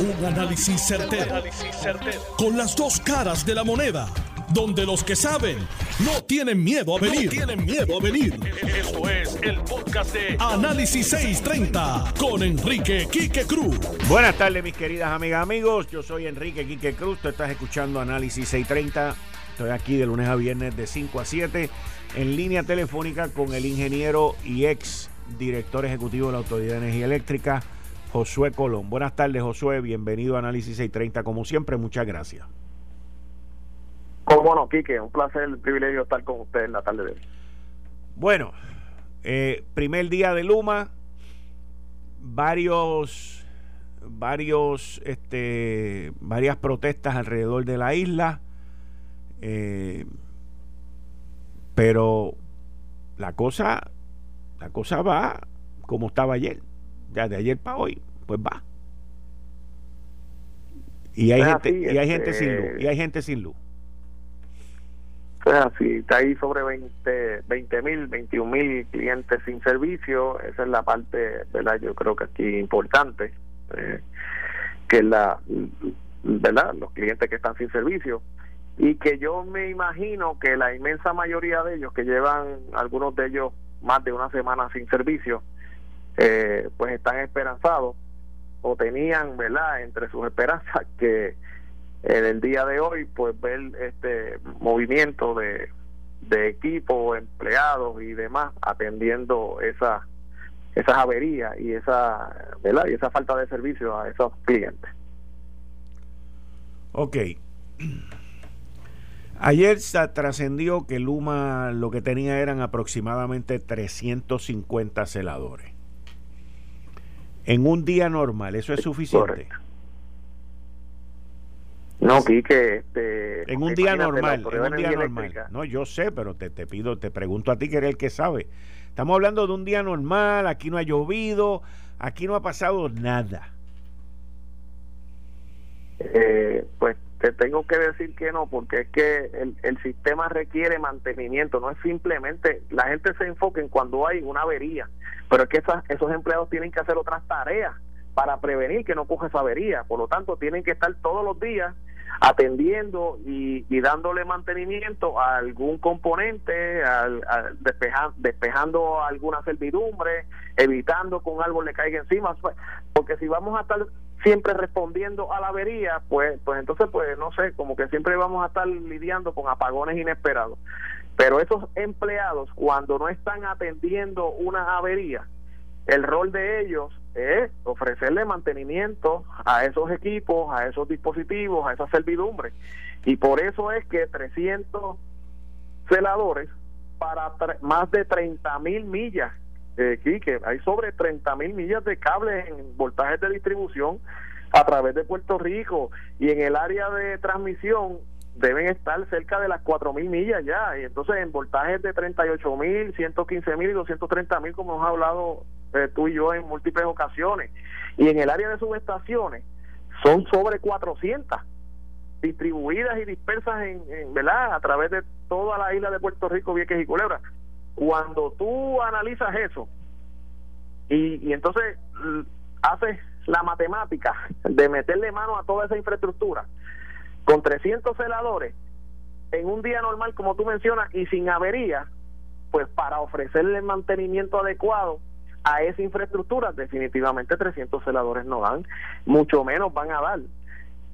Un análisis certero, Con las dos caras de la moneda. Donde los que saben no tienen miedo a venir. tienen miedo a venir. Esto es el podcast de Análisis 630 con Enrique Quique Cruz. Buenas tardes, mis queridas amigas, amigos. Yo soy Enrique Quique Cruz. Tú estás escuchando Análisis 630. Estoy aquí de lunes a viernes de 5 a 7 en línea telefónica con el ingeniero y ex director ejecutivo de la Autoridad de Energía Eléctrica, Josué Colón. Buenas tardes, Josué. Bienvenido a Análisis 630. Como siempre, muchas gracias. Cómo no, Quique. Un placer, el privilegio estar con usted en la tarde de hoy. Bueno, eh, primer día de Luma, varios, varios, este, varias protestas alrededor de la isla, eh, pero la cosa, la cosa va como estaba ayer ya de ayer para hoy, pues va. Y hay, gente, y hay gente sin luz, y hay gente sin luz. Es así, está ahí sobre 20 mil, 21 mil clientes sin servicio, esa es la parte, ¿verdad? Yo creo que aquí importante, eh, que la, ¿verdad? Los clientes que están sin servicio y que yo me imagino que la inmensa mayoría de ellos que llevan algunos de ellos más de una semana sin servicio, eh, pues están esperanzados o tenían, ¿verdad?, entre sus esperanzas que en el día de hoy, pues ver este movimiento de, de equipo, empleados y demás atendiendo esa, esas averías y esa, ¿verdad? y esa falta de servicio a esos clientes. Ok. Ayer se trascendió que Luma lo que tenía eran aproximadamente 350 celadores en un día normal, ¿eso es suficiente? No, Quique, este, en un día normal, en un día normal. No, yo sé, pero te, te pido, te pregunto a ti que eres el que sabe. Estamos hablando de un día normal, aquí no ha llovido, aquí no ha pasado nada. Eh, pues te tengo que decir que no, porque es que el, el sistema requiere mantenimiento, no es simplemente, la gente se enfoca en cuando hay una avería, pero es que esos empleados tienen que hacer otras tareas para prevenir que no coja esa avería, por lo tanto tienen que estar todos los días atendiendo y, dándole mantenimiento a algún componente, al, despejando alguna servidumbre, evitando que un árbol le caiga encima, porque si vamos a estar siempre respondiendo a la avería, pues, pues entonces, pues no sé, como que siempre vamos a estar lidiando con apagones inesperados. Pero esos empleados, cuando no están atendiendo una avería, el rol de ellos es ofrecerle mantenimiento a esos equipos, a esos dispositivos, a esas servidumbres. Y por eso es que 300 celadores para más de 30 mil millas eh, que hay sobre 30 mil millas de cables en voltajes de distribución a través de Puerto Rico y en el área de transmisión deben estar cerca de las 4 mil millas ya y entonces en voltajes de 38 mil, 115 mil y 230 mil como hemos hablado eh, tú y yo en múltiples ocasiones y en el área de subestaciones son sobre 400 distribuidas y dispersas en, en, ¿verdad? a través de toda la isla de Puerto Rico, Vieques y Culebra. Cuando tú analizas eso y, y entonces haces la matemática de meterle mano a toda esa infraestructura con 300 celadores en un día normal, como tú mencionas, y sin avería, pues para ofrecerle mantenimiento adecuado a esa infraestructura, definitivamente 300 celadores no dan, mucho menos van a dar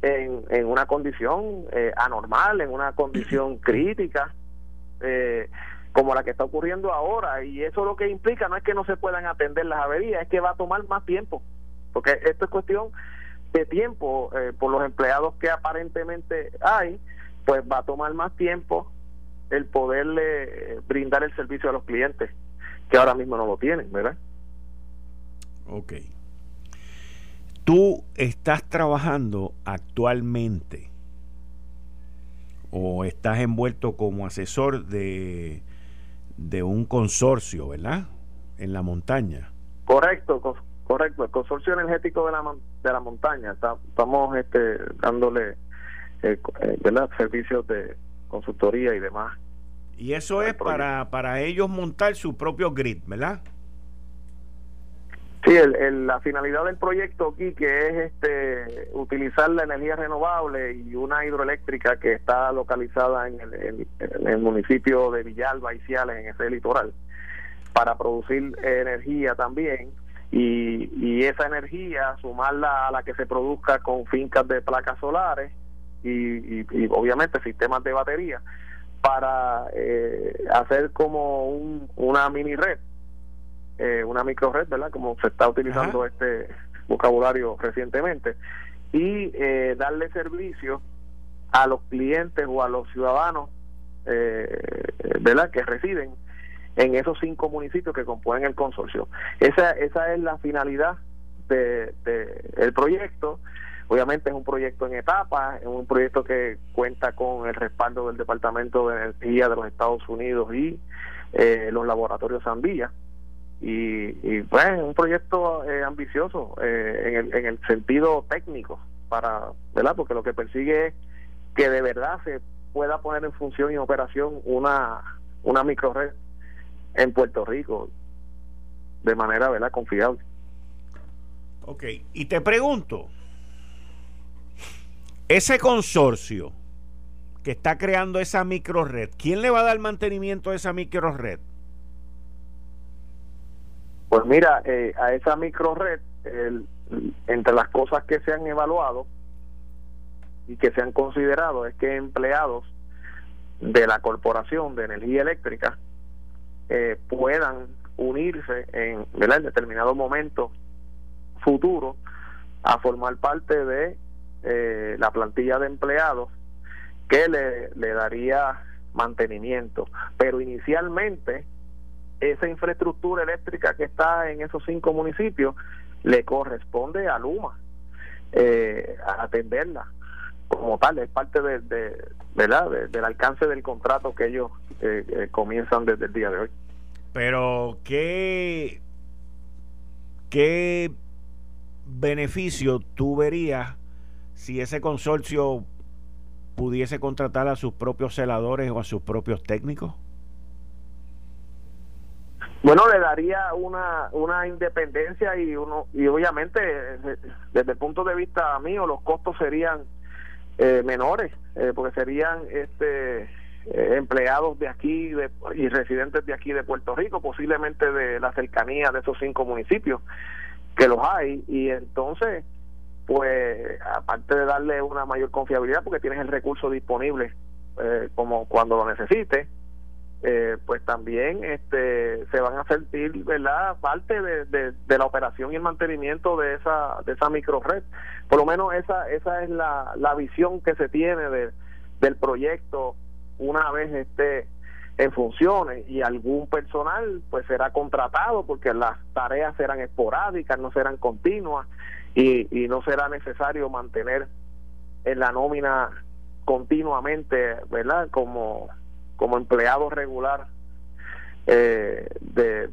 en, en una condición eh, anormal, en una condición crítica. Eh, como la que está ocurriendo ahora y eso lo que implica no es que no se puedan atender las averías, es que va a tomar más tiempo, porque esto es cuestión de tiempo eh, por los empleados que aparentemente hay, pues va a tomar más tiempo el poderle eh, brindar el servicio a los clientes que ahora mismo no lo tienen, ¿verdad? Ok. Tú estás trabajando actualmente o estás envuelto como asesor de de un consorcio, ¿verdad? En la montaña. Correcto, correcto. El consorcio energético de la, de la montaña. estamos este, dándole eh, eh, ¿verdad? servicios de consultoría y demás. Y eso es para, para ellos montar su propio grid, ¿verdad? Sí, la finalidad del proyecto aquí que es este utilizar la energía renovable y una hidroeléctrica que está localizada en el, municipio de Villalba y Ciales, en ese litoral, para producir energía también. Y, y esa energía sumarla a la que se produzca con fincas de placas solares y, y, obviamente sistemas de batería para eh, hacer como un, una mini red eh, una micro red, ¿verdad? Como se está utilizando este vocabulario recientemente, y eh, darle servicio a los clientes o a los ciudadanos, eh, ¿verdad? Que residen en esos cinco municipios que componen el consorcio. Esa, esa es la finalidad de, de el proyecto. Obviamente es un proyecto en etapas, es un proyecto que cuenta con el respaldo del Departamento de Energía de los Estados Unidos y eh, los laboratorios Zambilla y, y pues un proyecto eh, ambicioso eh, en, el, en el sentido técnico para verdad porque lo que persigue es que de verdad se pueda poner en función y operación una una microred en Puerto Rico de manera verdad confiable. Ok, y te pregunto ese consorcio que está creando esa microred, ¿quién le va a dar mantenimiento a esa microred? Pues mira, eh, a esa micro red, entre las cosas que se han evaluado y que se han considerado es que empleados de la Corporación de Energía Eléctrica eh, puedan unirse en, en determinado momento futuro a formar parte de eh, la plantilla de empleados que le, le daría mantenimiento. Pero inicialmente esa infraestructura eléctrica que está en esos cinco municipios le corresponde a Luma eh, a atenderla como tal, es parte de, de ¿verdad? del alcance del contrato que ellos eh, eh, comienzan desde el día de hoy. Pero, ¿qué, ¿qué beneficio tú verías si ese consorcio pudiese contratar a sus propios celadores o a sus propios técnicos? Bueno, le daría una, una independencia y uno y obviamente desde el punto de vista mío los costos serían eh, menores eh, porque serían este eh, empleados de aquí y residentes de aquí de Puerto Rico, posiblemente de la cercanía de esos cinco municipios que los hay. Y entonces pues aparte de darle una mayor confiabilidad porque tienes el recurso disponible como cuando lo necesites eh, pues también este se van a sentir verdad parte de, de, la operación y el mantenimiento de esa de esa micro red por lo menos esa esa es la, la visión que se tiene de, del proyecto una vez esté en funciones y algún personal pues será contratado porque las tareas serán esporádicas no serán continuas y, y no será necesario mantener en la nómina continuamente verdad como como empleado regular eh, de,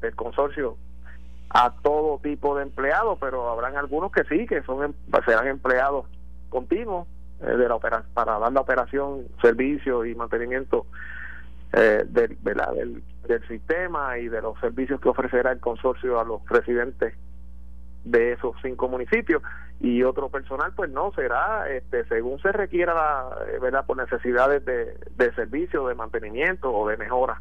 Del, consorcio a todo tipo de empleados, pero habrán algunos que sí, que son em, serán empleados continuos eh, de la opera, para dar la operación, servicio y mantenimiento eh, del, del, del sistema y de los servicios que ofrecerá el consorcio a los residentes de esos cinco municipios y otro personal pues no será este según se requiera la, eh, verdad por necesidades de, de servicio de mantenimiento o de mejora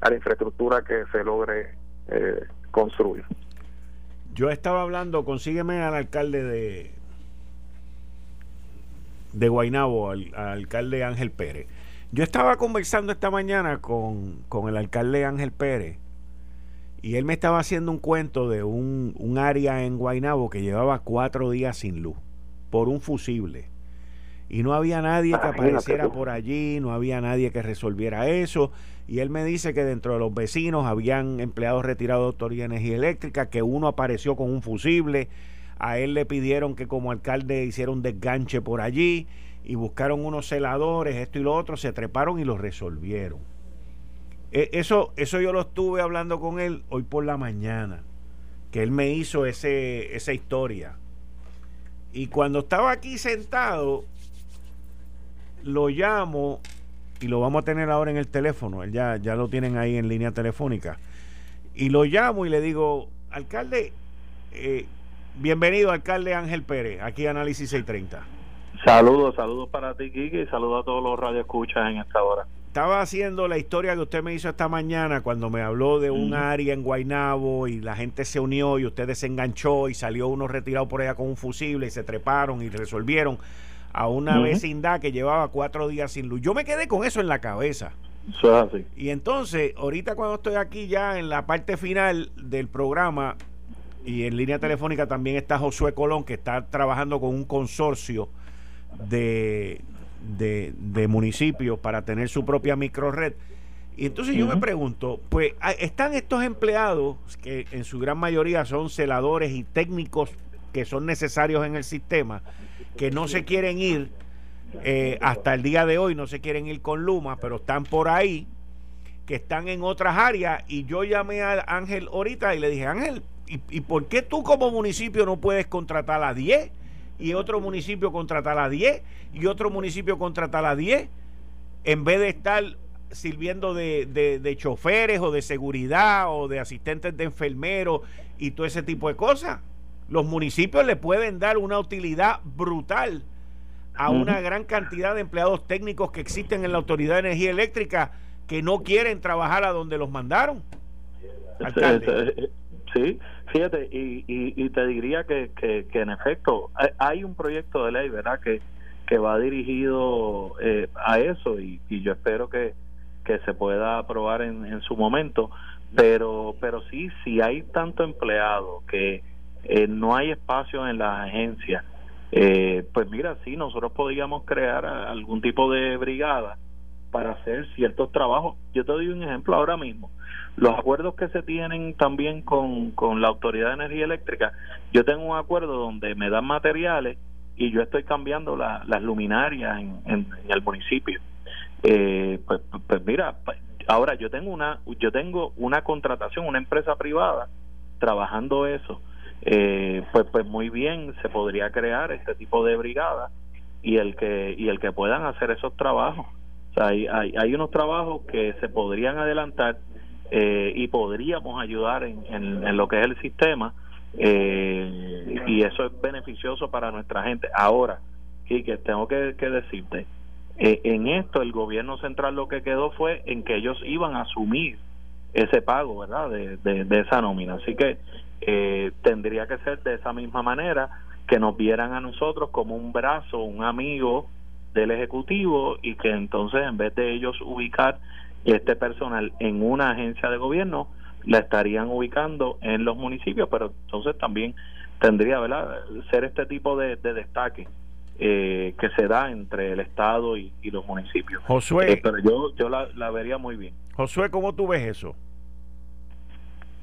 a la infraestructura que se logre eh, construir. Yo estaba hablando consígueme al alcalde de de Guainabo al, alcalde Ángel Pérez. Yo estaba conversando esta mañana con, con el alcalde Ángel Pérez y él me estaba haciendo un cuento de un, un área en Guainabo que llevaba cuatro días sin luz por un fusible. Y no había nadie que apareciera por allí, no había nadie que resolviera eso. Y él me dice que dentro de los vecinos habían empleados retirados de Autoridad de Energía Eléctrica, que uno apareció con un fusible. A él le pidieron que como alcalde hiciera un desganche por allí y buscaron unos celadores, esto y lo otro, se treparon y lo resolvieron. E, eso, eso yo lo estuve hablando con él hoy por la mañana, que él me hizo ese, esa historia. Y cuando estaba aquí sentado, lo llamo y lo vamos a tener ahora en el teléfono. Él ya, ya lo tienen ahí en línea telefónica. Y lo llamo y le digo, alcalde, eh, bienvenido, alcalde Ángel Pérez, aquí Análisis 630. Saludos, saludos para ti, Kiki, y saludos a todos los radioescuchas en esta hora. Estaba haciendo la historia que usted me hizo esta mañana cuando me habló de un área en Guainabo y la gente se unió y usted se enganchó y salió uno retirado por allá con un fusible y se treparon y resolvieron a una vecindad que llevaba cuatro días sin luz. Yo me quedé con eso en la cabeza. Eso es así. Y entonces, ahorita cuando estoy aquí ya en la parte final del programa y en línea telefónica también está Josué Colón que está trabajando con un consorcio de, de, municipios para tener su propia microred. Y entonces yo me pregunto, pues están estos empleados que en su gran mayoría son celadores y técnicos que son necesarios en el sistema, que no se quieren ir eh, hasta el día de hoy, no se quieren ir con Luma, pero están por ahí, que están en otras áreas. Y yo llamé a Ángel ahorita y le dije, Ángel, ¿y, y por qué tú como municipio no puedes contratar a 10? Y otro municipio contratar a 10 y otro municipio contratar a 10 en vez de estar sirviendo de, de, choferes o de seguridad o de asistentes de enfermeros y todo ese tipo de cosas. Los municipios le pueden dar una utilidad brutal a una gran cantidad de empleados técnicos que existen en la Autoridad de Energía Eléctrica que no quieren trabajar a donde los mandaron. Sí, fíjate, y, y, te diría que, que, en efecto hay un proyecto de ley, ¿verdad?, que, que va dirigido eh, a eso y, y yo espero que, que se pueda aprobar en, en su momento, pero, pero sí, si hay tanto empleado que eh, no hay espacio en la agencia, eh, pues mira, sí, nosotros podríamos crear algún tipo de brigada para hacer ciertos trabajos. Yo te doy un ejemplo ahora mismo los acuerdos que se tienen también con, con la Autoridad de Energía Eléctrica, yo tengo un acuerdo donde me dan materiales y yo estoy cambiando las luminarias en, el municipio. Eh, pues, pues mira, pues, ahora yo tengo una yo tengo una contratación, una empresa privada trabajando eso. Eh, pues pues muy bien se podría crear este tipo de brigada y el que y el que puedan hacer esos trabajos. Hay, hay, hay unos trabajos que se podrían adelantar eh, y podríamos ayudar en, en, lo que es el sistema eh, y eso es beneficioso para nuestra gente. Ahora, que tengo que, decirte, eh, en esto el gobierno central lo que quedó fue en que ellos iban a asumir ese pago, ¿verdad? De, de, esa nómina. Así que tendría que ser de esa misma manera que nos vieran a nosotros como un brazo, un amigo del Ejecutivo y que entonces en vez de ellos ubicar este personal en una agencia de gobierno la estarían ubicando en los municipios, pero entonces también tendría ¿verdad? ser este tipo de, destaque eh, que se da entre el Estado y, los municipios. Josué. Eh, pero yo, yo la, vería muy bien. Josué, ¿cómo tú ves eso?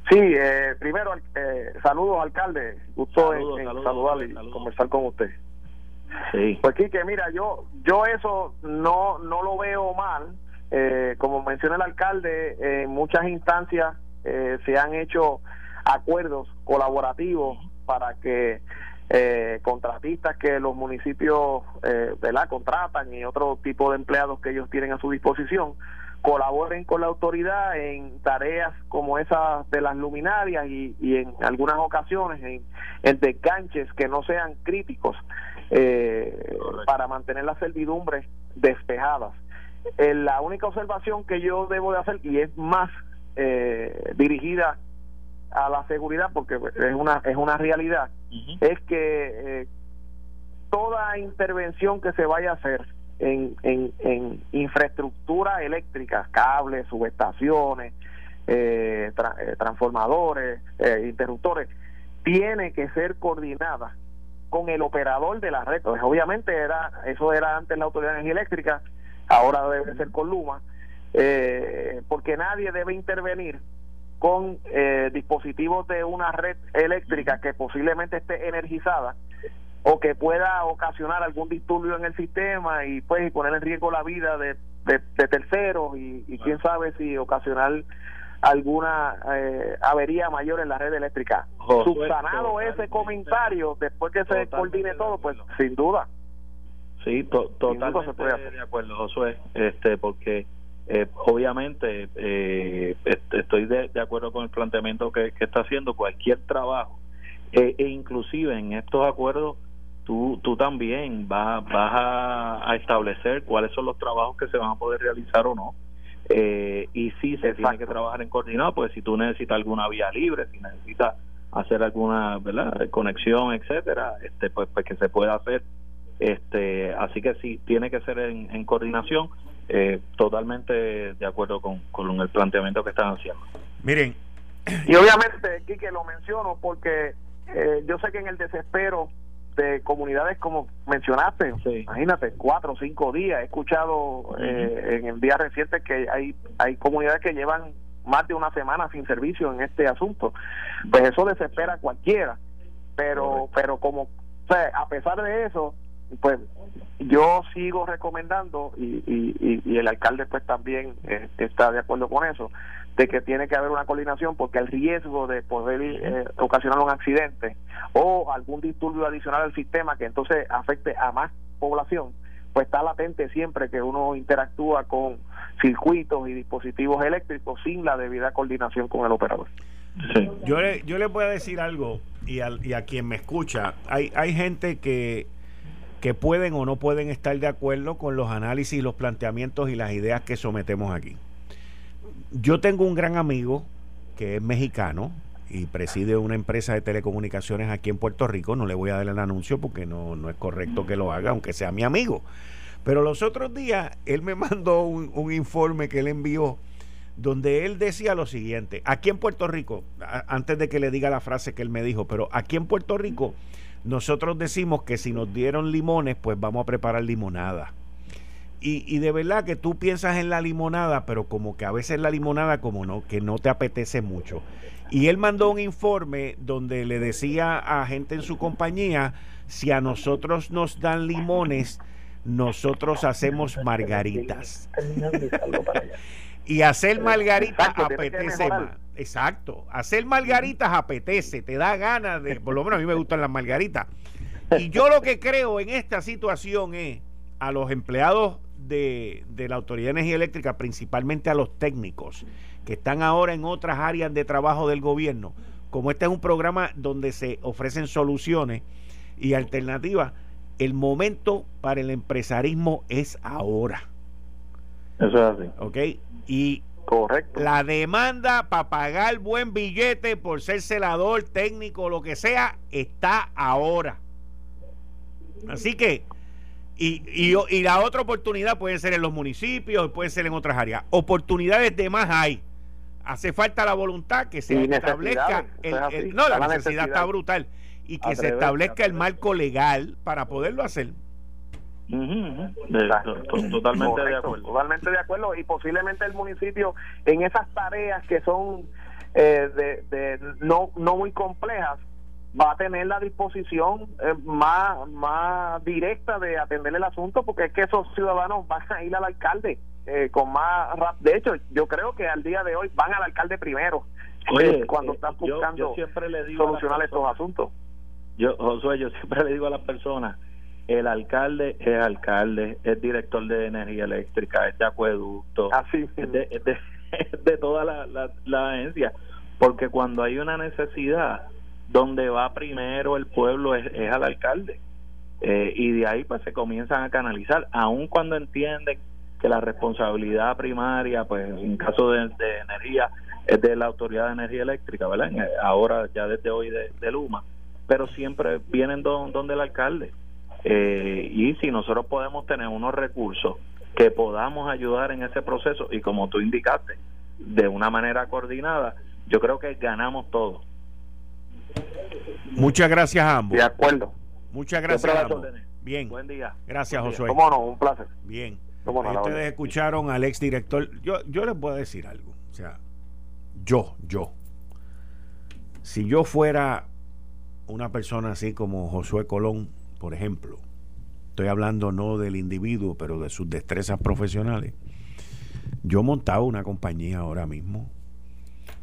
Sí, eh, primero, eh, saludos, alcalde. Gusto en, saludar y conversar con usted. Sí. Pues, Quique, mira, yo yo eso no no lo veo mal. Eh, como menciona el alcalde, en muchas instancias eh, se han hecho acuerdos colaborativos para que eh, contratistas que los municipios eh, contratan y otro tipo de empleados que ellos tienen a su disposición colaboren con la autoridad en tareas como esas de las luminarias y, y en algunas ocasiones en, en desganches que no sean críticos eh, para mantener las servidumbres despejadas. Eh, la única observación que yo debo de hacer, y es más eh, dirigida a la seguridad, porque es una, es una realidad, es que eh, toda intervención que se vaya a hacer en, en, en infraestructura eléctrica, cables, subestaciones, transformadores, interruptores, tiene que ser coordinada con el operador de la red. Pues, obviamente era eso era antes la Autoridad de Energía Eléctrica, ahora debe ser con Luma, eh, porque nadie debe intervenir con eh, dispositivos de una red eléctrica que posiblemente esté energizada o que pueda ocasionar algún disturbio en el sistema y pues poner en riesgo la vida de, de, terceros y, quién sabe si ocasionar alguna eh, avería mayor en la red eléctrica. Subsanado ese comentario, después que se coordine todo, pues sin duda. Sí, totalmente de acuerdo, Josué, este, porque Eh, obviamente, eh, estoy de, acuerdo con el planteamiento que, está haciendo cualquier trabajo, e inclusive en estos acuerdos, tú, tú también vas, vas a, establecer cuáles son los trabajos que se van a poder realizar o no. Y si se tiene que trabajar en coordinado, pues si tú necesitas alguna vía libre, si necesitas hacer alguna ¿verdad? conexión, etcétera, este, pues, pues que se pueda hacer. Este, así que sí, tiene que ser en, coordinación. Eh, totalmente de acuerdo con, con el planteamiento que están haciendo. Miren. Y obviamente, que lo menciono porque eh, yo sé que en el desespero de comunidades como mencionaste, imagínate, cuatro o cinco días, he escuchado eh, en el día reciente que hay, hay comunidades que llevan más de una semana sin servicio en este asunto. Pues eso desespera a cualquiera. Pero, pero como, a pesar de eso, pues yo sigo recomendando y, y, y el alcalde pues también eh, está de acuerdo con eso de que tiene que haber una coordinación porque el riesgo de poder eh, ocasionar un accidente o algún disturbio adicional al sistema que entonces afecte a más población pues está latente siempre que uno interactúa con circuitos y dispositivos eléctricos sin la debida coordinación con el operador. Yo, le, yo le voy a decir algo y, y a quien me escucha, hay, hay gente que, que pueden o no pueden estar de acuerdo con los análisis, los planteamientos y las ideas que sometemos aquí. Yo tengo un gran amigo que es mexicano y preside una empresa de telecomunicaciones aquí en Puerto Rico. No le voy a dar el anuncio porque no, no es correcto que lo haga, aunque sea mi amigo. Pero los otros días él me mandó un, informe que él envió donde él decía lo siguiente, aquí en Puerto Rico, antes de que le diga la frase que él me dijo, pero aquí en Puerto Rico nosotros decimos que si nos dieron limones, pues vamos a preparar limonada. Y, y, de verdad que tú piensas en la limonada, pero como que a veces la limonada como no, que no te apetece mucho. Y él mandó un informe donde le decía a gente en su compañía, si a nosotros nos dan limones, nosotros hacemos margaritas. y hacer margaritas apetece más. Exacto. Hacer margaritas apetece, te da ganas de, por lo menos a mí me gustan las margaritas. Y yo lo que creo en esta situación es a los empleados de, de la Autoridad de Energía Eléctrica, principalmente a los técnicos que están ahora en otras áreas de trabajo del gobierno, como este es un programa donde se ofrecen soluciones y alternativas, el momento para el empresarismo es ahora. Eso es así. ¿Ok? Y Correcto. la demanda para pagar buen billete por ser celador, técnico, lo que sea, está ahora. Así que, y, y, y, la otra oportunidad puede ser en los municipios, puede ser en otras áreas. Oportunidades de más hay. Hace falta la voluntad que se establezca. El, no, la, necesidad está brutal y que se establezca el marco legal para poderlo hacer. totalmente de acuerdo. Totalmente de acuerdo y posiblemente el municipio en esas tareas que son eh, de, no, no muy complejas va a tener la disposición eh, más, más directa de atender el asunto porque es que esos ciudadanos van a ir al alcalde eh, con más rap. De hecho, yo creo que al día de hoy van al alcalde primero cuando están buscando solucionar estos asuntos yo, Josué, yo siempre le digo a las personas, el alcalde es alcalde, es director de energía eléctrica, es de acueducto, es, de, de, toda la, la, agencia, porque cuando hay una necesidad, donde va primero el pueblo es, al alcalde. Eh, y de ahí pues se comienzan a canalizar, aun cuando entienden que la responsabilidad primaria, pues en caso de, energía, es de la Autoridad de Energía Eléctrica, ¿verdad? Ahora ya desde hoy de, Luma pero siempre vienen donde el alcalde. Eh, y si nosotros podemos tener unos recursos que podamos ayudar en ese proceso, y como tú indicaste, de una manera coordinada, yo creo que ganamos todo. Muchas gracias a ambos. De acuerdo. Muchas gracias a ambos. Bien. Buen día. Gracias, Josué. Cómo no, un placer. Bien. Ustedes escucharon al ex director. Yo, yo les puedo decir algo. O sea, yo, yo. Si yo fuera una persona así como Josué Colón, por ejemplo, estoy hablando no del individuo, pero de sus destrezas profesionales, yo montaba una compañía ahora mismo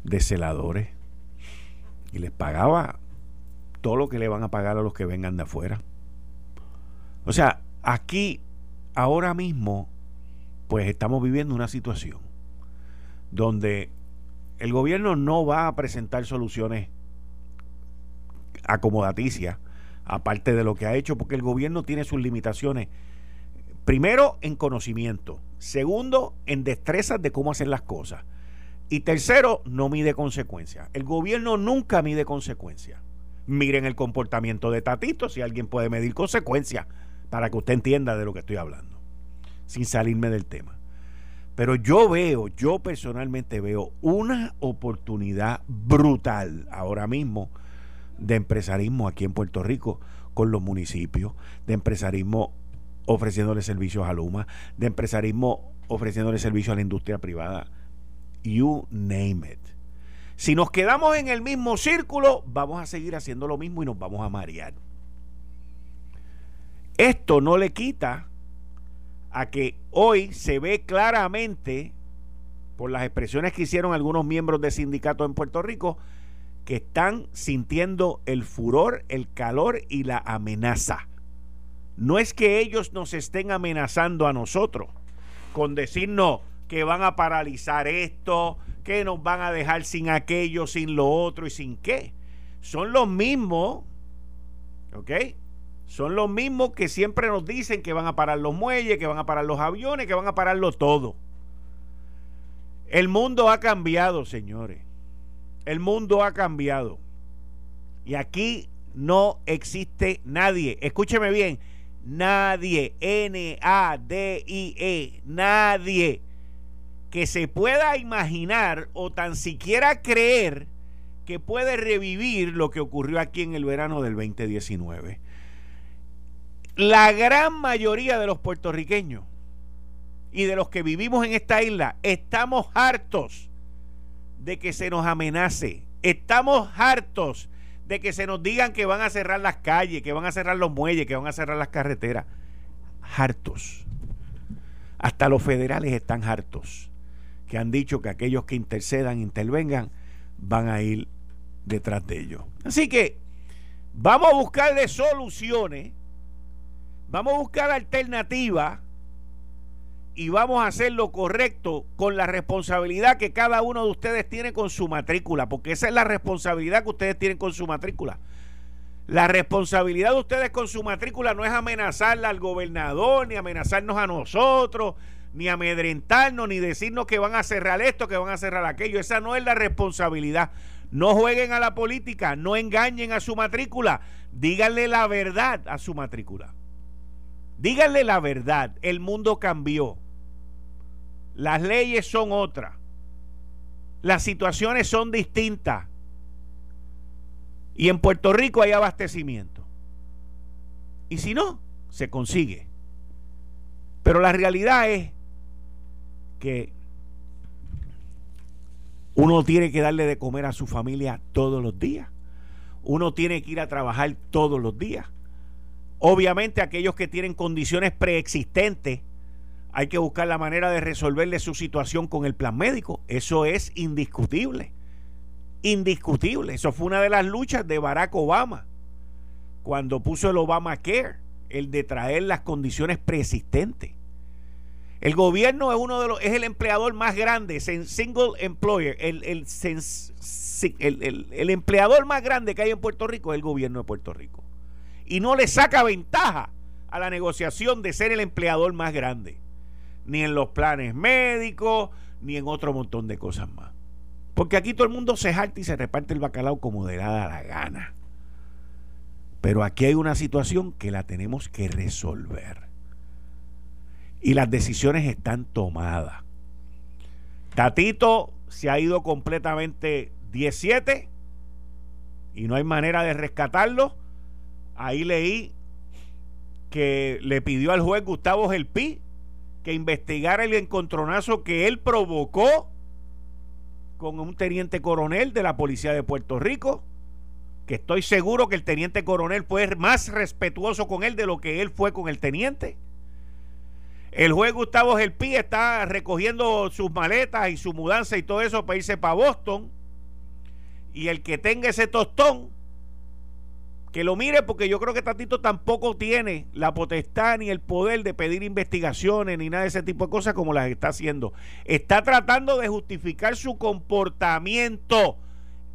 de celadores y les pagaba todo lo que le van a pagar a los que vengan de afuera. O sea, aquí, ahora mismo, pues estamos viviendo una situación donde el gobierno no va a presentar soluciones acomodaticias, aparte de lo que ha hecho, porque el gobierno tiene sus limitaciones. Primero, en conocimiento. Segundo, en destrezas de cómo hacer las cosas. Y tercero, no mide consecuencias. El gobierno nunca mide consecuencias. Miren el comportamiento de Tatito, si alguien puede medir consecuencias, para que usted entienda de lo que estoy hablando, sin salirme del tema. Pero yo veo, yo personalmente veo una oportunidad brutal ahora mismo de empresarismo aquí en Puerto Rico con los municipios, de empresarismo ofreciéndole servicios a Luma, de empresarismo ofreciéndole servicios a la industria privada. You name it. Si nos quedamos en el mismo círculo, vamos a seguir haciendo lo mismo y nos vamos a marear. Esto no le quita a que hoy se ve claramente, por las expresiones que hicieron algunos miembros de sindicatos en Puerto Rico, que están sintiendo el furor, el calor y la amenaza. No es que ellos nos estén amenazando a nosotros con decirnos que van a paralizar esto, que nos van a dejar sin aquello, sin lo otro y sin qué. Son los mismos, ¿ok? Son los mismos que siempre nos dicen que van a parar los muelles, que van a parar los aviones, que van a pararlo todo. El mundo ha cambiado, señores. El mundo ha cambiado. Y aquí no existe nadie. Escúcheme bien. Nadie. N-A-D-I-E. Nadie. Que se pueda imaginar o tan siquiera creer que puede revivir lo que ocurrió aquí en el verano del 2019. La gran mayoría de los puertorriqueños y de los que vivimos en esta isla estamos hartos de que se nos amenace. Estamos hartos de que se nos digan que van a cerrar las calles, que van a cerrar los muelles, que van a cerrar las carreteras. Hartos. Hasta los federales están hartos, que han dicho que aquellos que intercedan, intervengan, van a ir detrás de ellos. Así que vamos a buscarle soluciones, vamos a buscar alternativas y vamos a hacer lo correcto con la responsabilidad que cada uno de ustedes tiene con su matrícula, porque esa es la responsabilidad que ustedes tienen con su matrícula. La responsabilidad de ustedes con su matrícula no es amenazarle al gobernador, ni amenazarnos a nosotros, ni amedrentarnos, ni decirnos que van a cerrar esto, que van a cerrar aquello. Esa no es la responsabilidad. No jueguen a la política, no engañen a su matrícula, díganle la verdad a su matrícula. Díganle la verdad, el mundo cambió. Las leyes son otras. Las situaciones son distintas. Y en Puerto Rico hay abastecimiento. Y si no, se consigue. Pero la realidad es que uno tiene que darle de comer a su familia todos los días. Uno tiene que ir a trabajar todos los días. Obviamente aquellos que tienen condiciones preexistentes hay que buscar la manera de resolverle su situación con el plan médico. Eso es indiscutible. Indiscutible. Eso fue una de las luchas de Barack Obama cuando puso el Obamacare, el de traer las condiciones preexistentes. El gobierno es uno de los, es el empleador más grande, single employer, el, el, el, empleador más grande que hay en Puerto Rico es el gobierno de Puerto Rico. Y no le saca ventaja a la negociación de ser el empleador más grande ni en los planes médicos, ni en otro montón de cosas más. Porque aquí todo el mundo se jalta y se reparte el bacalao como de da la gana. Pero aquí hay una situación que la tenemos que resolver. Y las decisiones están tomadas. Tatito se ha ido completamente 17 y no hay manera de rescatarlo. Ahí leí que le pidió al juez Gustavo Gelpi que investigara el encontronazo que él provocó con un teniente coronel de la policía de Puerto Rico, que estoy seguro que el teniente coronel fue más respetuoso con él de lo que él fue con el teniente. El juez Gustavo Gelpi está recogiendo sus maletas y su mudanza y todo eso para irse para Boston. Y el que tenga ese tostón que lo mire porque yo creo que Tatito tampoco tiene la potestad ni el poder de pedir investigaciones ni nada de ese tipo de cosas como las está haciendo. Está tratando de justificar su comportamiento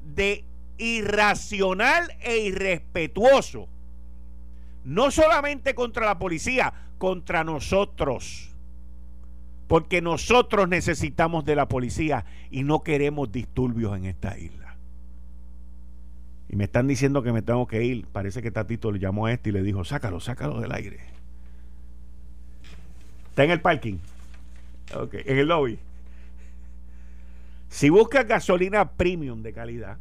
de irracional e irrespetuoso. No solamente contra la policía, contra nosotros. Porque nosotros necesitamos de la policía y no queremos disturbios en esta isla y me están diciendo que me tengo que ir. Parece que Tatito le llamó a este y le dijo, sácalo, sácalo del aire. Está en el parking. Ok, en el lobby. Si buscas gasolina premium de calidad,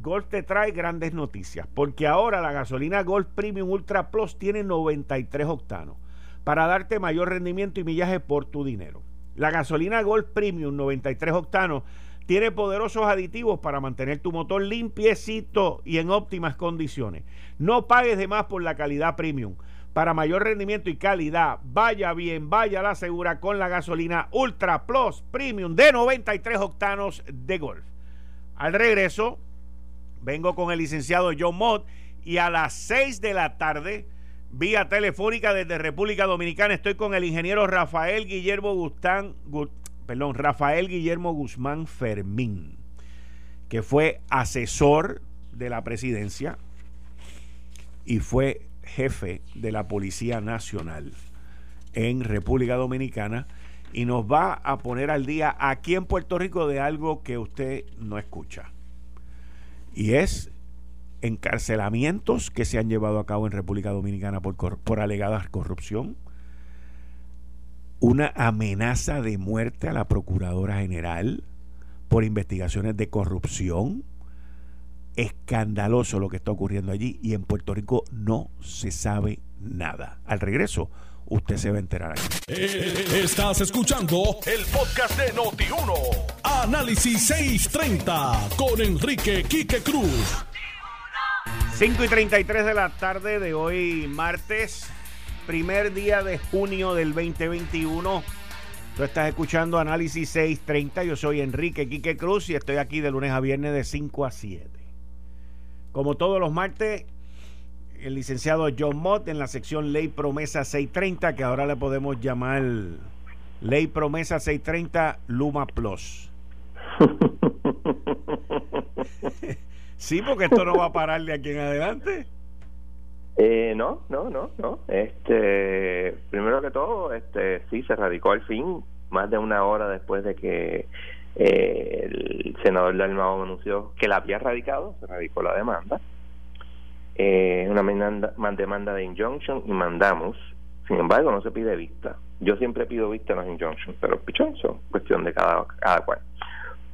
Golf te trae grandes noticias, porque ahora la gasolina Golf Premium Ultra Plus tiene 93 octanos para darte mayor rendimiento y millaje por tu dinero. La gasolina Golf Premium 93 octanos tiene poderosos aditivos para mantener tu motor limpiecito y en óptimas condiciones. No pagues de más por la calidad premium. Para mayor rendimiento y calidad, vaya bien, vaya la segura con la gasolina Ultra Plus Premium de 93 octanos de Golf. Al regreso, vengo con el licenciado John Mott y a las 6 de la tarde, vía telefónica desde República Dominicana, estoy con el ingeniero Rafael Guillermo Gustán, perdón, Rafael Guillermo Guzmán Fermín, que fue asesor de la presidencia y fue jefe de la Policía Nacional en República Dominicana y nos va a poner al día aquí en Puerto Rico de algo que usted no escucha. Y es encarcelamientos que se han llevado a cabo en República Dominicana por, por alegadas corrupción, una amenaza de muerte a la Procuradora General por investigaciones de corrupción. Escandaloso lo que está ocurriendo allí y en Puerto Rico no se sabe nada. Al regreso, usted se va a enterar. Eh, estás escuchando el podcast de Noti1. Análisis 630 con Enrique Quique Cruz. 5 y 33 de la tarde de hoy, martes primer día de junio del 2021. Tú estás escuchando Análisis 630. Yo soy Enrique Quique Cruz y estoy aquí de lunes a viernes de 5 a 7. Como todos los martes, el licenciado John Mott en la sección Ley Promesa 630, que ahora le podemos llamar Ley Promesa 630 Luma Plus. sí, porque esto no va a parar de aquí en adelante. Eh, no, no, no, no. Este, primero que todo, este, sí se radicó al fin, más de una hora después de que eh, el senador Dalmao anunció que la había radicado, se radicó la demanda, eh, una demanda, demanda de injunction y mandamos. Sin embargo, no se pide vista. Yo siempre pido vista en las injunctions, pero pichón, son cuestión de cada, cada cual.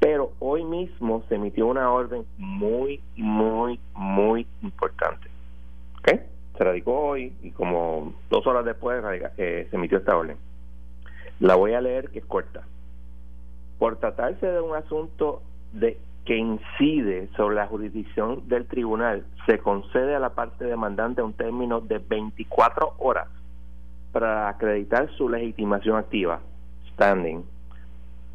Pero hoy mismo se emitió una orden muy, muy, muy importante se radicó hoy y como dos horas después eh, se emitió esta orden. La voy a leer que es corta. Por tratarse de un asunto de que incide sobre la jurisdicción del tribunal, se concede a la parte demandante un término de 24 horas para acreditar su legitimación activa, standing,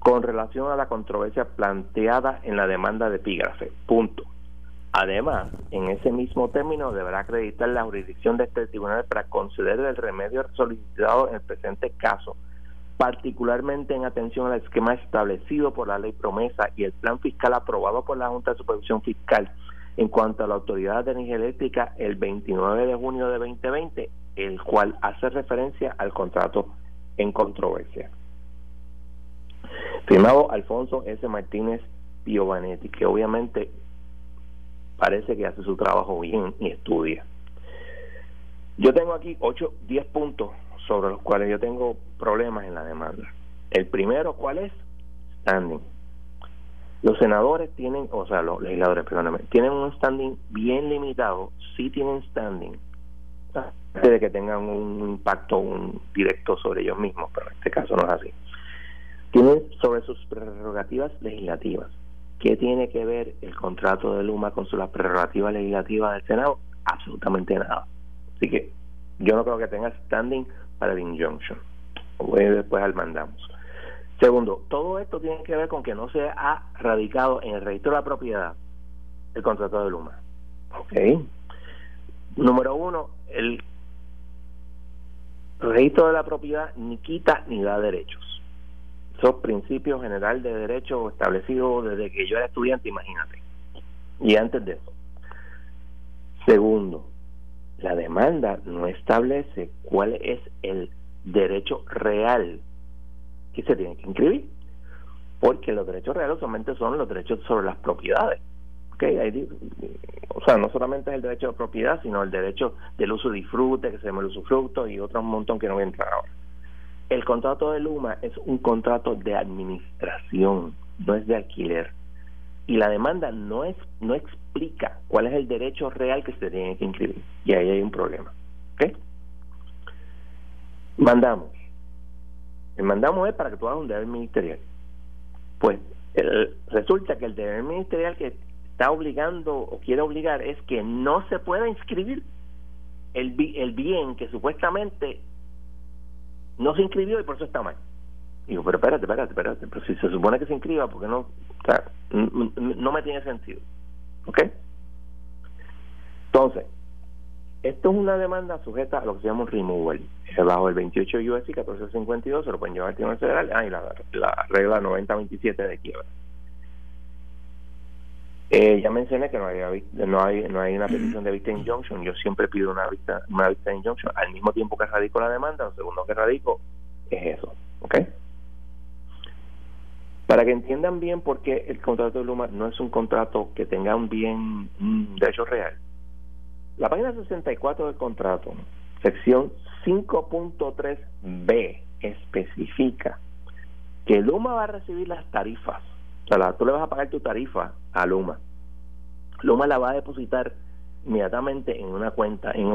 con relación a la controversia planteada en la demanda de epígrafe. Punto. Además, en ese mismo término deberá acreditar la jurisdicción de este tribunal para conceder el remedio solicitado en el presente caso, particularmente en atención al esquema establecido por la ley promesa y el plan fiscal aprobado por la Junta de Supervisión Fiscal en cuanto a la Autoridad de Energía Eléctrica el 29 de junio de 2020, el cual hace referencia al contrato en controversia. Firmado Alfonso S. Martínez Piovanetti, que obviamente parece que hace su trabajo bien y estudia. Yo tengo aquí 8, 10 puntos sobre los cuales yo tengo problemas en la demanda. El primero, ¿cuál es? Standing. Los senadores tienen, o sea, los legisladores, perdóname, tienen un standing bien limitado, sí tienen standing, de que tengan un impacto un directo sobre ellos mismos, pero en este caso no es así. Tienen sobre sus prerrogativas legislativas. ¿Qué tiene que ver el contrato de Luma con su la prerrogativa legislativa del Senado? Absolutamente nada. Así que yo no creo que tenga standing para el injunction. Después al mandamos. Segundo, todo esto tiene que ver con que no se ha radicado en el registro de la propiedad el contrato de Luma. ¿Ok? Número uno, el registro de la propiedad ni quita ni da derechos. Principios general de derecho establecidos desde que yo era estudiante, imagínate. Y antes de eso. Segundo, la demanda no establece cuál es el derecho real que se tiene que inscribir. Porque los derechos reales solamente son los derechos sobre las propiedades. ¿Okay? o sea, no solamente es el derecho de propiedad, sino el derecho del uso y disfrute, que se llama el usufructo y otro montón que no voy a entrar ahora. El contrato de Luma es un contrato de administración, no es de alquiler. Y la demanda no es no explica cuál es el derecho real que se tiene que inscribir. Y ahí hay un problema. ¿Ok? Mandamos. El mandamos es para que tú hagas un deber ministerial. Pues resulta que el deber ministerial que está obligando o quiere obligar es que no se pueda inscribir el, el bien que supuestamente no se inscribió y por eso está mal. Digo, pero espérate, espérate, espérate, pero si se supone que se inscriba, porque no? No me tiene sentido. ¿Ok? Entonces, esto es una demanda sujeta a lo que se llama un removal. Bajo el 28 USC 1452 se lo pueden llevar al Tribunal Federal. Ah, y la, la regla 9027 de quiebra. Eh, ya mencioné que no hay, no hay no hay una petición de vista injunction. Yo siempre pido una vista una vista injunction al mismo tiempo que radico la demanda. Lo segundo que radico es eso, ¿ok? Para que entiendan bien por qué el contrato de Luma no es un contrato que tenga un bien un derecho real. La página 64 del contrato, sección 5.3b, especifica que Luma va a recibir las tarifas o sea, tú le vas a pagar tu tarifa a Luma. Luma la va a depositar inmediatamente en una cuenta, en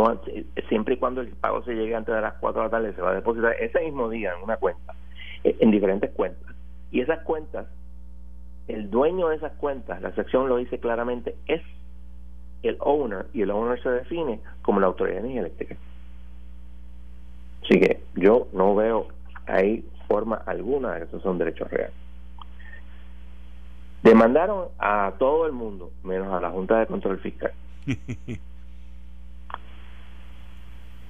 siempre y cuando el pago se llegue antes de las 4 de la tarde, se va a depositar ese mismo día en una cuenta, eh, en diferentes cuentas. Y esas cuentas, el dueño de esas cuentas, la sección lo dice claramente, es el owner, y el owner se define como la autoridad de energía eléctrica. Así que yo no veo ahí forma alguna de que esos son derechos reales. Demandaron a todo el mundo, menos a la Junta de Control Fiscal.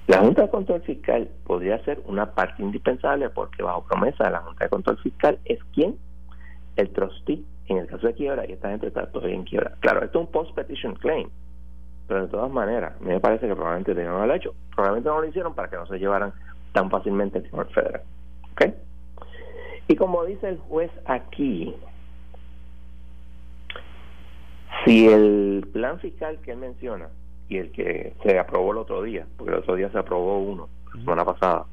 la Junta de Control Fiscal podría ser una parte indispensable porque bajo promesa de la Junta de Control Fiscal es quien el trustee en el caso de quiebra y esta gente está todavía en quiebra. Claro, esto es un post-petition claim, pero de todas maneras, a mí me parece que probablemente lo haberlo hecho. Probablemente no lo hicieron para que no se llevaran tan fácilmente el Tribunal Federal. ¿Ok? Y como dice el juez aquí, si el plan fiscal que él menciona y el que se aprobó el otro día, porque el otro día se aprobó uno, la semana pasada,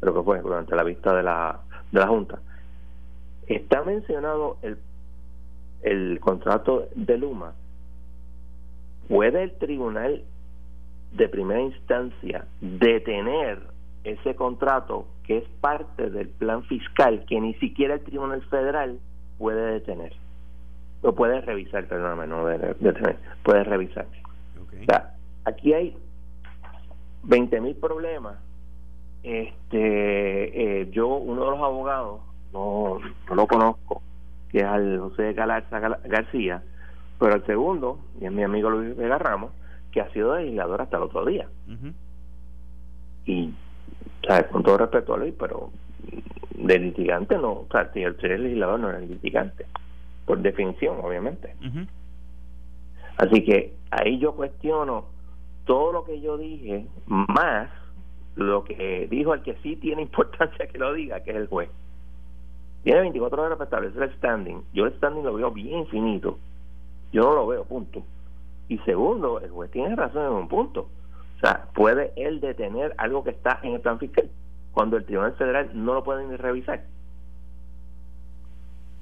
pero que fue durante la vista de la, de la Junta, está mencionado el, el contrato de Luma, ¿puede el tribunal de primera instancia detener ese contrato que es parte del plan fiscal que ni siquiera el tribunal federal puede detener? Lo puedes revisar, perdóname, no de, tener, puedes revisar. O sea, aquí hay 20 mil problemas. Este, eh, yo, uno de los abogados, no, no lo conozco, que es al José Galarza García, pero el segundo, y es mi amigo Luis Vega Ramos, que ha sido legislador hasta el otro día. Y, ¿sabes? con todo respeto a Luis, pero de litigante no, o sea, si el ser legislador no es litigante por definición, obviamente. Así que ahí yo cuestiono todo lo que yo dije, más lo que dijo el que sí tiene importancia que lo diga, que es el juez. Tiene 24 horas para establecer el standing. Yo el standing lo veo bien finito. Yo no lo veo, punto. Y segundo, el juez tiene razón en un punto. O sea, puede él detener algo que está en el plan fiscal cuando el Tribunal Federal no lo puede ni revisar.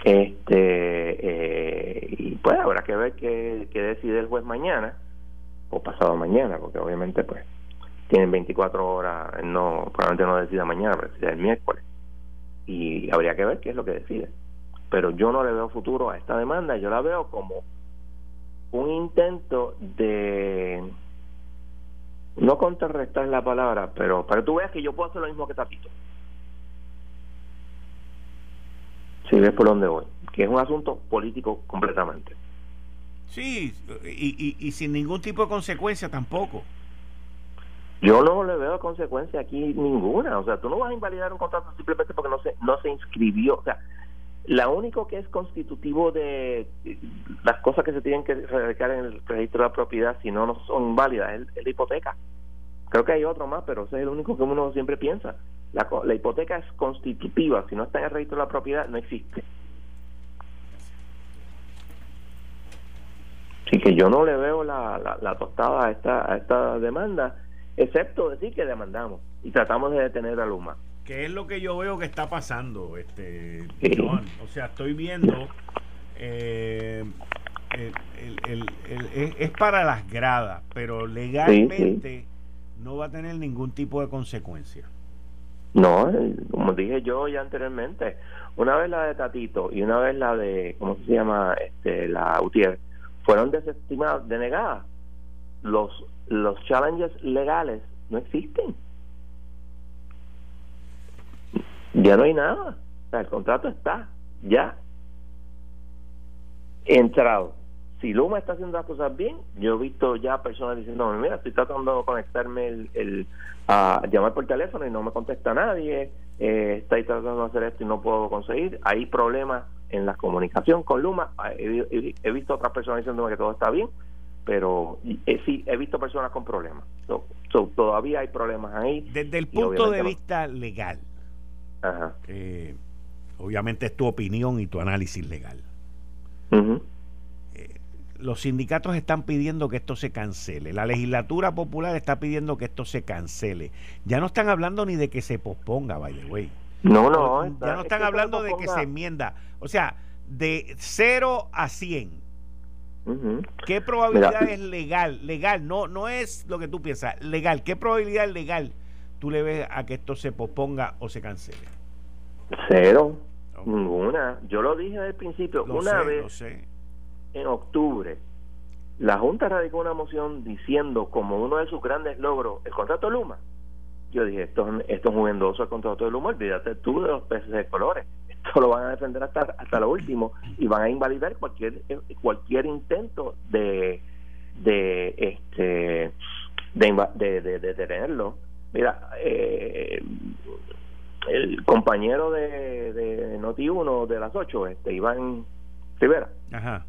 Este, eh, y pues habrá que ver qué, decide el juez mañana o pasado mañana, porque obviamente pues tienen 24 horas, no probablemente no decida mañana, pero decide el miércoles. Y habría que ver qué es lo que decide. Pero yo no le veo futuro a esta demanda, yo la veo como un intento de no contrarrestar la palabra, pero para que tú veas que yo puedo hacer lo mismo que Tapito. si ves por dónde voy, que es un asunto político completamente. Sí, y, y, sin ningún tipo de consecuencia tampoco. Yo no le veo consecuencia aquí ninguna. O sea, tú no vas a invalidar un contrato simplemente porque no se, no se inscribió. O sea, la único que es constitutivo de las cosas que se tienen que radicar en el registro de la propiedad, si no, no son válidas, es, la hipoteca. Creo que hay otro más, pero ese es el único que uno siempre piensa. La, la hipoteca es constitutiva, si no está en el registro de la propiedad, no existe. Así que yo no le veo la, la, tostada a esta, a esta demanda, excepto decir que demandamos y tratamos de detener a Luma. ¿Qué es lo que yo veo que está pasando, este O sea, estoy viendo eh, es para las gradas, pero legalmente no va a tener ningún tipo de consecuencia. No, como dije yo ya anteriormente, una vez la de Tatito y una vez la de, ¿cómo se llama? Este, la UTIER, fueron desestimadas, denegadas. Los, los challenges legales no existen. Ya no hay nada. el contrato está, ya entrado. Si Luma está haciendo las cosas bien, yo he visto ya personas diciendo, mira, estoy tratando de conectarme el, a llamar por teléfono y no me contesta nadie, eh, estoy tratando de hacer esto y no puedo conseguir. Hay problemas en la comunicación con Luma. Ah, he, visto otras personas diciendo que todo está bien, pero eh, sí, he visto personas con problemas. todavía hay problemas ahí. Desde el punto de vista legal, eh, obviamente es tu opinión y tu análisis legal. Eh, los sindicatos están pidiendo que esto se cancele. La legislatura popular está pidiendo que esto se cancele. Ya no están hablando ni de que se posponga, by the way. No, no. ya no están hablando de que se enmienda. O sea, de 0 a 100. ¿Qué probabilidad es legal? Legal, no, no es lo que tú piensas. Legal. ¿Qué probabilidad legal tú le ves a que esto se posponga o se cancele? Cero. Ninguna. Yo lo dije el principio. una vez en octubre, la Junta radicó una moción diciendo como uno de sus grandes logros el contrato Luma yo dije, esto, esto es un endoso al contrato del humor, olvídate tú de los peces de colores. Esto lo van a defender hasta, hasta lo último y van a invalidar cualquier cualquier intento de de este de, de, de. Mira, eh, el compañero de, de Noti1 de las 8, este, Iván Rivera, Ajá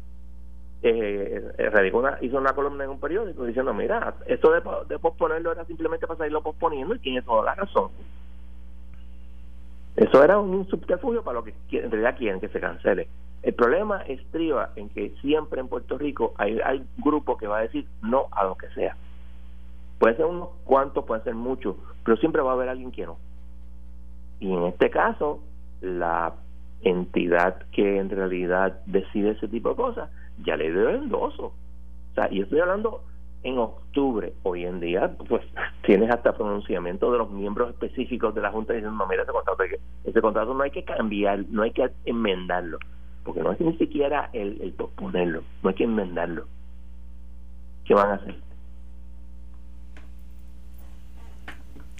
eh, eh una, hizo una columna en un periódico diciendo, mira, esto de, de posponerlo era simplemente para seguirlo posponiendo y tiene toda la razón. Eso era un subterfugio para lo que en realidad quieren que se cancele. El problema estriba en que siempre en Puerto Rico hay, hay un grupo que va a decir no a lo que sea. Puede ser unos cuantos, puede ser muchos, pero siempre va a haber alguien que no. Y en este caso, la entidad que en realidad decide ese tipo de cosas ya le dio endoso. O sea, y estoy hablando en octubre. Hoy en día, pues tienes hasta pronunciamiento de los miembros específicos de la Junta diciendo, no, mira, ese contrato, ese contrato no hay que cambiar, no hay que enmendarlo, porque no es ni siquiera el, el posponerlo, no hay que enmendarlo. ¿Qué van a hacer?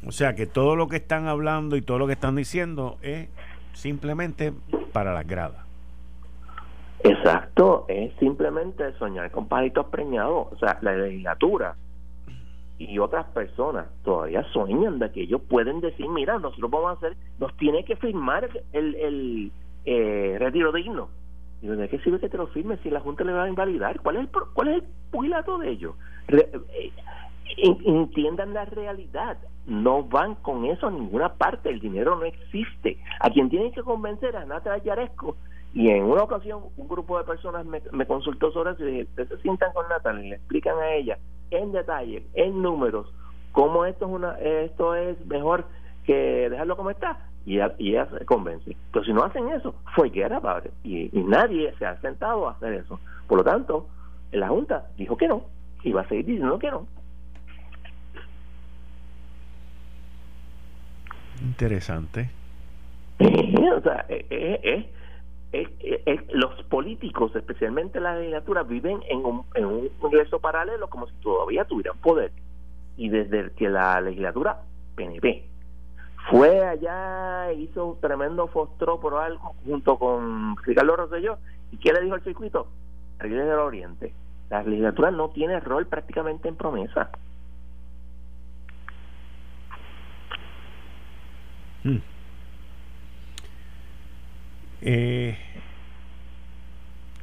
O sea que todo lo que están hablando y todo lo que están diciendo es simplemente para las gradas. Exacto, es simplemente soñar con palitos preñados. O sea, la legislatura y otras personas todavía sueñan de que ellos pueden decir, mira, nosotros vamos a hacer, nos tiene que firmar el, el eh, retiro digno. Y ¿de qué sirve que te lo firme si la Junta le va a invalidar? ¿Cuál es el, cuál es el pugilato de ellos? Eh, entiendan la realidad. No van con eso a ninguna parte. El dinero no existe. A quien tienen que convencer a Nata Yaresco y en una ocasión, un grupo de personas me, me consultó sobre eso y dije, ustedes se sientan con Natalie y le explican a ella en detalle, en números, cómo esto es, una, esto es mejor que dejarlo como está. Y ella, y ella se convence. Pero si no hacen eso, fue que era padre. Y, y nadie se ha sentado a hacer eso. Por lo tanto, la Junta dijo que no. Y va a seguir diciendo que no. Interesante. o sea, es, es, es, los políticos, especialmente la legislatura, viven en un, en un universo paralelo como si todavía tuvieran poder. Y desde que la legislatura PNP fue allá, e hizo un tremendo fostró por algo junto con Ricardo Rosselló. ¿Y qué le dijo al circuito? Regles del Oriente. La legislatura no tiene rol prácticamente en promesa. Hmm. Eh,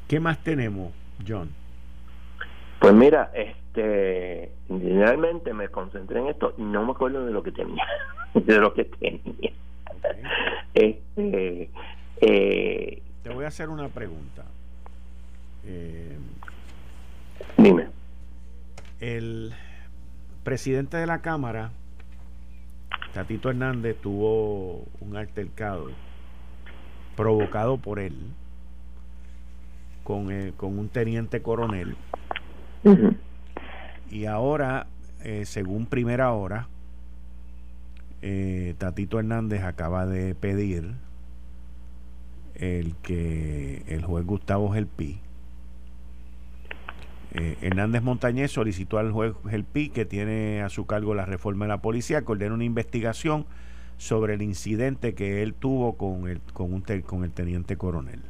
¿Qué más tenemos, John? Pues mira, este, generalmente me concentré en esto y no me acuerdo de lo que tenía, de lo que tenía. Este, eh, Te voy a hacer una pregunta. Eh, Dime. El presidente de la Cámara, Tatito Hernández, tuvo un altercado provocado por él con, eh, con un teniente coronel. Y ahora, eh, según primera hora, eh, Tatito Hernández acaba de pedir el que el juez Gustavo Gelpi Hernández Montañez solicitó al juez Gelpi que tiene a su cargo la reforma de la policía que ordene una investigación sobre el incidente que él tuvo con el con un con el teniente coronel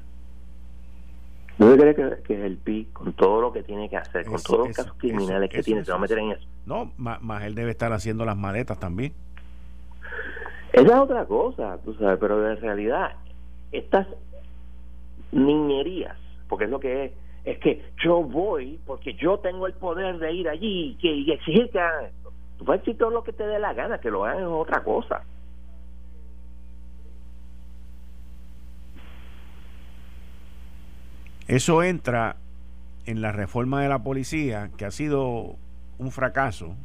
¿No cree que, que el PI, con todo lo que tiene que hacer, con todos los casos criminales que tiene, se va a meter en eso? No, más, él debe estar haciendo las maletas también. Esa es otra cosa, tú sabes, pero en realidad, estas niñerías, porque es lo que es, es que yo voy porque yo tengo el poder de ir allí y, que, y exigir que hagan esto. Tú puedes decir todo lo que te dé la gana, que lo hagan es otra cosa. Eso entra en la reforma de la policía, que ha sido un fracaso.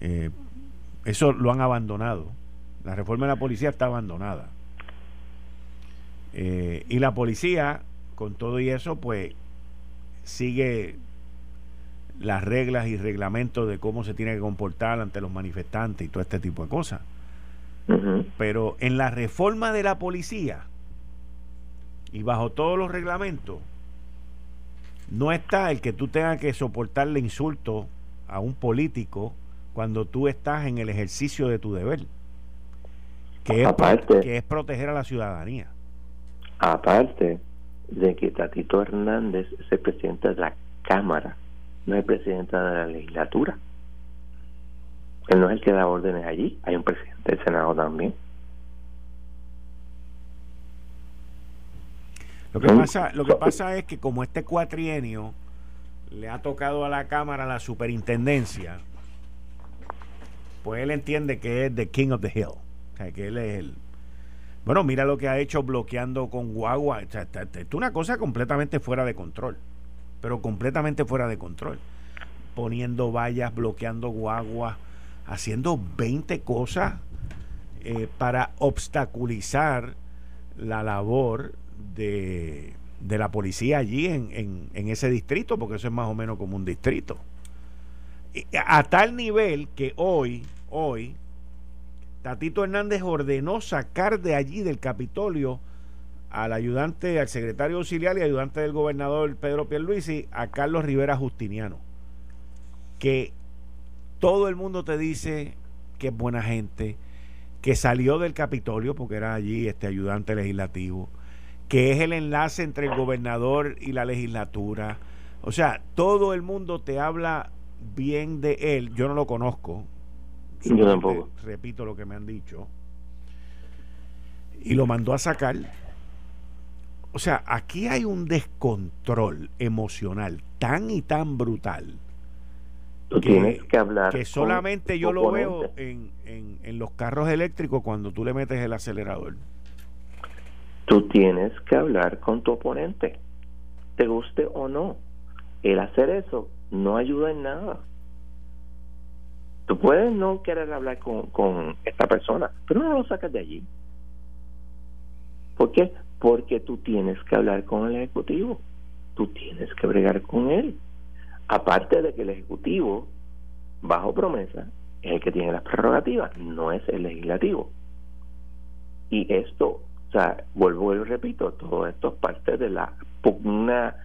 Eh, eso lo han abandonado. La reforma de la policía está abandonada. Eh, y la policía, con todo y eso, pues sigue las reglas y reglamentos de cómo se tiene que comportar ante los manifestantes y todo este tipo de cosas. Pero en la reforma de la policía, y bajo todos los reglamentos, no está el que tú tengas que soportarle insulto a un político cuando tú estás en el ejercicio de tu deber, que es, que es proteger a la ciudadanía. Aparte de que Tatito Hernández es el presidente de la Cámara, no es el presidente de la legislatura. Él no es el que da órdenes allí, hay un presidente del Senado también. Lo que, pasa, lo que pasa es que como este cuatrienio le ha tocado a la Cámara la superintendencia, pues él entiende que es the king of the hill. O sea, que él es el... Bueno, mira lo que ha hecho bloqueando con guagua. O sea, es una cosa completamente fuera de control. Pero completamente fuera de control. Poniendo vallas, bloqueando guagua, haciendo 20 cosas eh, para obstaculizar la labor de, la policía allí en, en, ese distrito, porque eso es más o menos como un distrito. A tal nivel que hoy, hoy, Tatito Hernández ordenó sacar de allí del Capitolio al ayudante, al secretario auxiliar y ayudante del gobernador Pedro Pierluisi, a Carlos Rivera Justiniano, que todo el mundo te dice que es buena gente, que salió del Capitolio porque era allí este ayudante legislativo, que es el enlace entre el gobernador y la legislatura. O sea, todo el mundo te habla bien de él. Yo no lo conozco. Yo tampoco. Repito lo que me han dicho. Y lo mandó a sacar. O sea, aquí hay un descontrol emocional tan y tan brutal. Tú que, tienes que hablar. Que solamente yo lo veo en, en, en los carros eléctricos cuando tú le metes el acelerador tú tienes que hablar con tu oponente, te guste o no. El hacer eso no ayuda en nada. Tú puedes no querer hablar con, con esta persona, pero no lo sacas de allí. ¿Por qué? Porque tú tienes que hablar con el Ejecutivo. Tú tienes que bregar con él. Aparte de que el Ejecutivo, bajo promesa, es el que tiene las prerrogativas, no es el legislativo. Y esto sea, vuelvo y repito, todo esto es parte de la pugna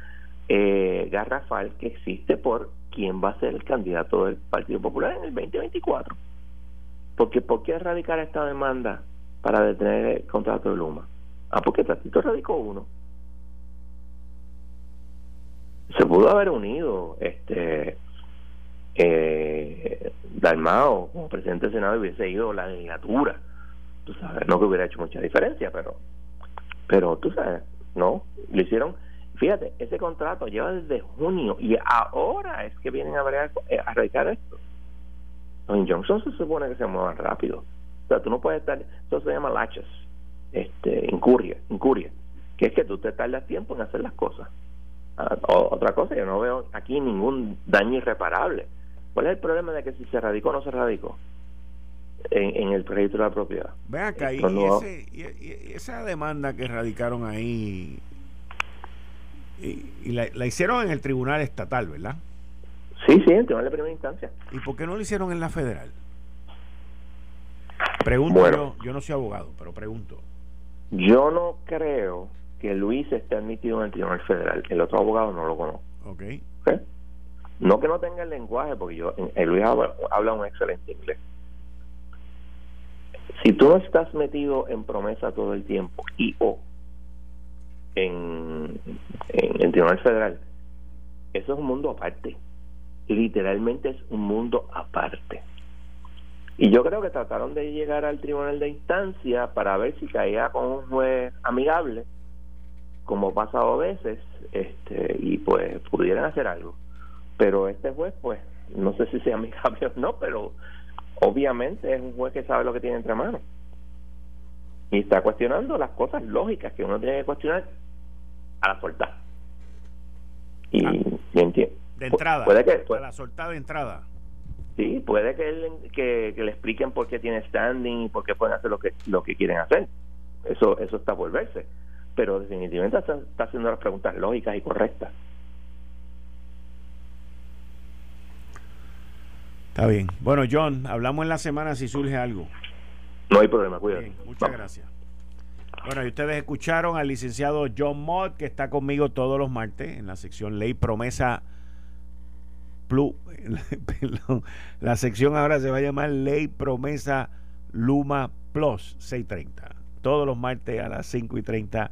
eh, garrafal que existe por quién va a ser el candidato del Partido Popular en el 2024. Porque ¿por qué erradicar esta demanda para detener el contrato de Luma? Ah, porque Tatito radicó uno. Se pudo haber unido este eh, Dalmao como presidente del Senado y hubiese ido la legislatura tú sabes, no que hubiera hecho mucha diferencia, pero, pero tú sabes, no, lo hicieron. Fíjate, ese contrato lleva desde junio y ahora es que vienen a, ver, eh, a erradicar esto. En Johnson se supone que se muevan rápido. O sea, tú no puedes estar, eso se llama laches, este, incuria, incuria, que es que tú te tardas tiempo en hacer las cosas. Ah, otra cosa, yo no veo aquí ningún daño irreparable. ¿Cuál es el problema de que si se radicó o no se radicó? En, el registro de la propiedad. Vean acá, y, esa demanda que radicaron ahí, y, la, hicieron en el tribunal estatal, ¿verdad? Sí, sí, en el tribunal de primera instancia. ¿Y por qué no lo hicieron en la federal? Pregunto yo, yo no soy abogado, pero pregunto. Yo no creo que Luis esté admitido en el Tribunal Federal. El otro abogado no lo conozco. Ok. No que no tenga el lenguaje, porque yo el Luis habla, un excelente inglés. Si tú no estás metido en promesa todo el tiempo y o en, en el Tribunal Federal, eso es un mundo aparte. Literalmente es un mundo aparte. Y yo creo que trataron de llegar al tribunal de instancia para ver si caía con un juez amigable como ha pasado veces, este, y pues pudieran hacer algo. Pero este juez, pues, no sé si sea amigable o no, pero obviamente es un juez que sabe lo que tiene entre manos. Y está cuestionando las cosas lógicas que uno tiene que cuestionar a la soltada. Y, ah. entiendo. De entrada, puede que, a la soltada de entrada. Sí, puede que, él, que, que, le expliquen por qué tiene standing y por qué pueden hacer lo que lo que quieren hacer. Eso eso está por verse pero definitivamente está, haciendo las preguntas lógicas y correctas. Está bien. Bueno, John, hablamos en la semana si surge algo. No hay problema, cuídate. muchas gracias. Bueno, y ustedes escucharon al licenciado John Mott, que está conmigo todos los martes en la sección Ley Promesa Plus. la sección ahora se va a llamar Ley Promesa Luma Plus 630 todos los martes a las 5 y 30